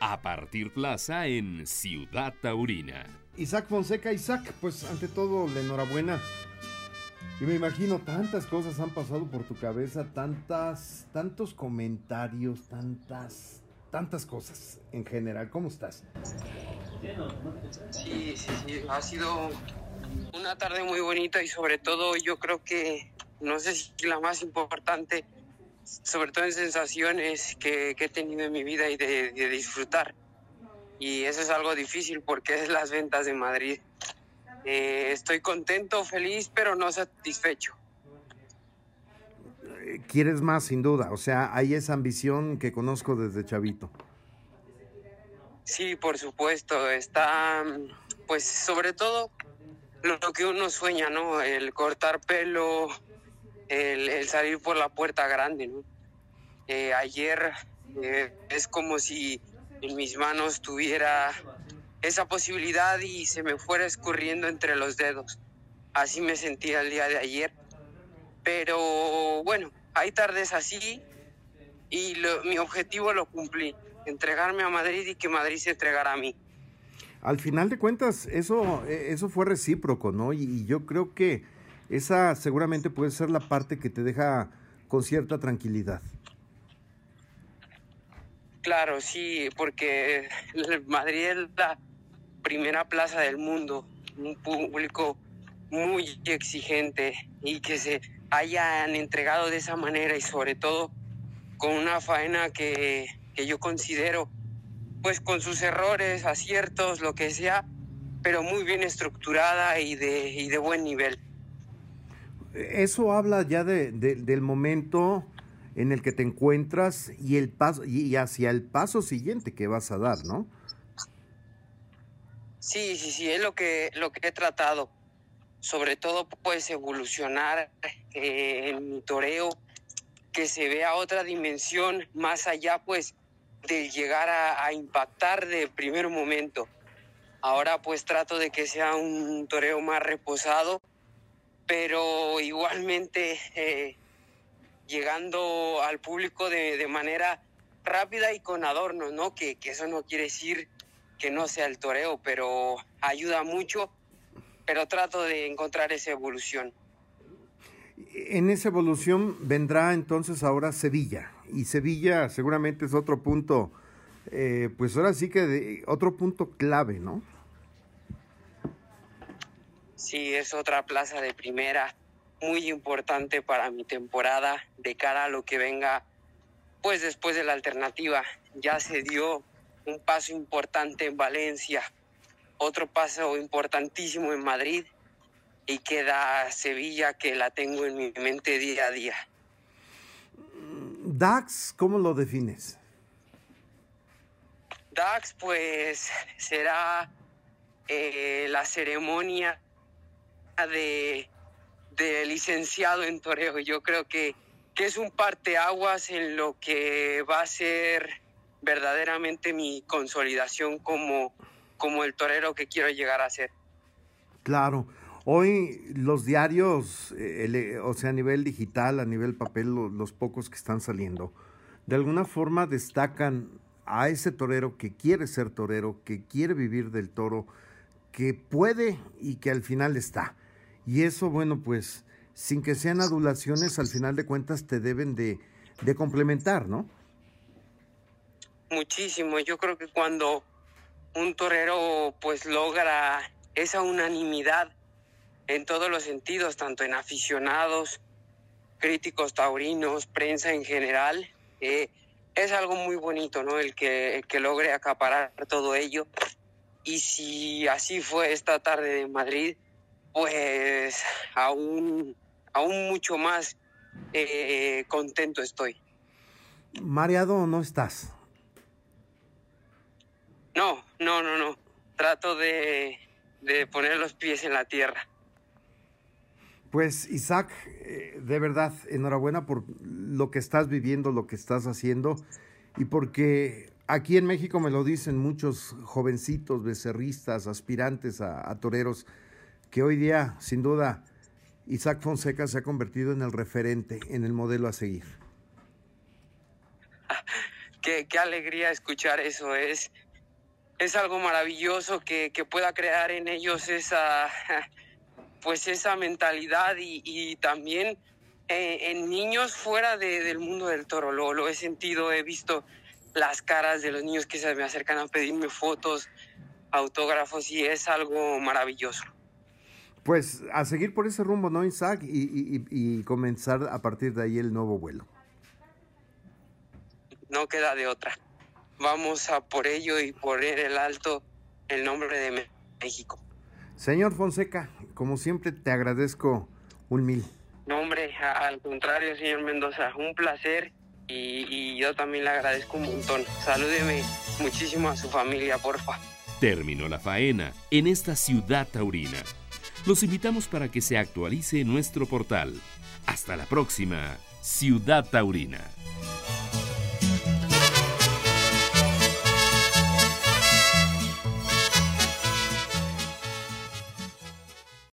a Partir Plaza en Ciudad Taurina. Isaac Fonseca, Isaac, pues ante todo la enhorabuena. Y me imagino tantas cosas han pasado por tu cabeza, tantas, tantos comentarios, tantas, tantas cosas en general. ¿Cómo estás? Sí, sí, sí, ha sido una tarde muy bonita y sobre todo yo creo que, no sé si la más importante, sobre todo en sensaciones que, que he tenido en mi vida y de, de disfrutar. Y eso es algo difícil porque es las ventas de Madrid. Eh, estoy contento, feliz, pero no satisfecho. Eh, Quieres más, sin duda. O sea, hay esa ambición que conozco desde chavito. Sí, por supuesto. Está, pues, sobre todo lo que uno sueña, ¿no? El cortar pelo, el, salir por la puerta grande, ¿no? Eh, ayer eh, es como si en mis manos tuviera esa posibilidad y se me fuera escurriendo entre los dedos. Así me sentía el día de ayer. Pero bueno, hay tardes así y mi objetivo lo cumplí, entregarme a Madrid y que Madrid se entregara a mí. Al final de cuentas, eso, eh, eso fue recíproco, ¿no? Y yo creo que esa seguramente puede ser la parte que te deja con cierta tranquilidad. Claro, sí, porque Madrid es la primera plaza del mundo, un público muy exigente y que se hayan entregado de esa manera y sobre todo con una faena que, que yo considero, pues con sus errores, aciertos, lo que sea, pero muy bien estructurada y de, y de buen nivel. Eso habla ya de, de- del momento en el que te encuentras y el paso y, y hacia el paso siguiente que vas a dar, ¿no? Sí, sí, sí, es lo que, lo que he tratado. Sobre todo, pues, evolucionar eh, en mi toreo, que se vea otra dimensión más allá, pues, de llegar a, a impactar de primer momento. Ahora, pues, trato de que sea un toreo más reposado, pero igualmente eh, llegando al público de, de manera rápida y con adornos, ¿no? Que, que eso no quiere decir que no sea el toreo, pero ayuda mucho, pero trato de encontrar esa evolución. En esa evolución vendrá entonces ahora Sevilla. Y Sevilla seguramente es otro punto, eh, pues ahora sí que de- otro punto clave, ¿no? Sí, es otra plaza de primera muy importante para mi temporada de cara a lo que venga pues después de la alternativa. Ya se dio un paso importante en Valencia, otro paso importantísimo en Madrid y queda Sevilla que la tengo en mi mente día a día. Dax, ¿cómo lo defines? Dax, pues será eh, la ceremonia de, de licenciado en toreo. Yo creo que, que es un parteaguas en lo que va a ser verdaderamente mi consolidación como, como el torero que quiero llegar a ser. Claro. Hoy los diarios, eh, o sea, a nivel digital, a nivel papel, lo- los pocos que están saliendo, de alguna forma destacan a ese torero que quiere ser torero, que quiere vivir del toro, que puede y que al final está. Y eso, bueno, pues, sin que sean adulaciones, al final de cuentas te deben de, de complementar, ¿no? muchísimo. Yo creo que cuando un torero pues logra esa unanimidad en todos los sentidos, tanto en aficionados, críticos taurinos, prensa en general, eh, es algo muy bonito, ¿no? El que, el que logre acaparar todo ello. Y si así fue esta tarde de Madrid, pues aún, aún mucho más eh, contento estoy. Mareado no estás. No, no, no, no. Trato de, de poner los pies en la tierra. Pues Isaac, eh, de verdad, enhorabuena por lo que estás viviendo, lo que estás haciendo y porque aquí en México me lo dicen muchos jovencitos, becerristas, aspirantes a, a toreros, que hoy día, sin duda, Isaac Fonseca se ha convertido en el referente, en el modelo a seguir. Qué alegría escuchar eso. Es, es algo maravilloso que, que pueda crear en ellos esa, pues esa mentalidad y, y también eh, en niños fuera de, del mundo del toro. Lo he sentido, he visto las caras de los niños que se me acercan a pedirme fotos, autógrafos y es algo maravilloso. Pues a seguir por ese rumbo, ¿no, Isaac? Y, y, y comenzar a partir de ahí el nuevo vuelo. No queda de otra. Vamos a por ello y poner el alto el nombre de México. Señor Fonseca, como siempre te agradezco un mil. No, hombre, al contrario, señor Mendoza, un placer y, y yo también le agradezco un montón. Salúdeme muchísimo a su familia, porfa. Terminó la faena en esta ciudad taurina. Los invitamos para que se actualice nuestro portal. Hasta la próxima, Ciudad Taurina.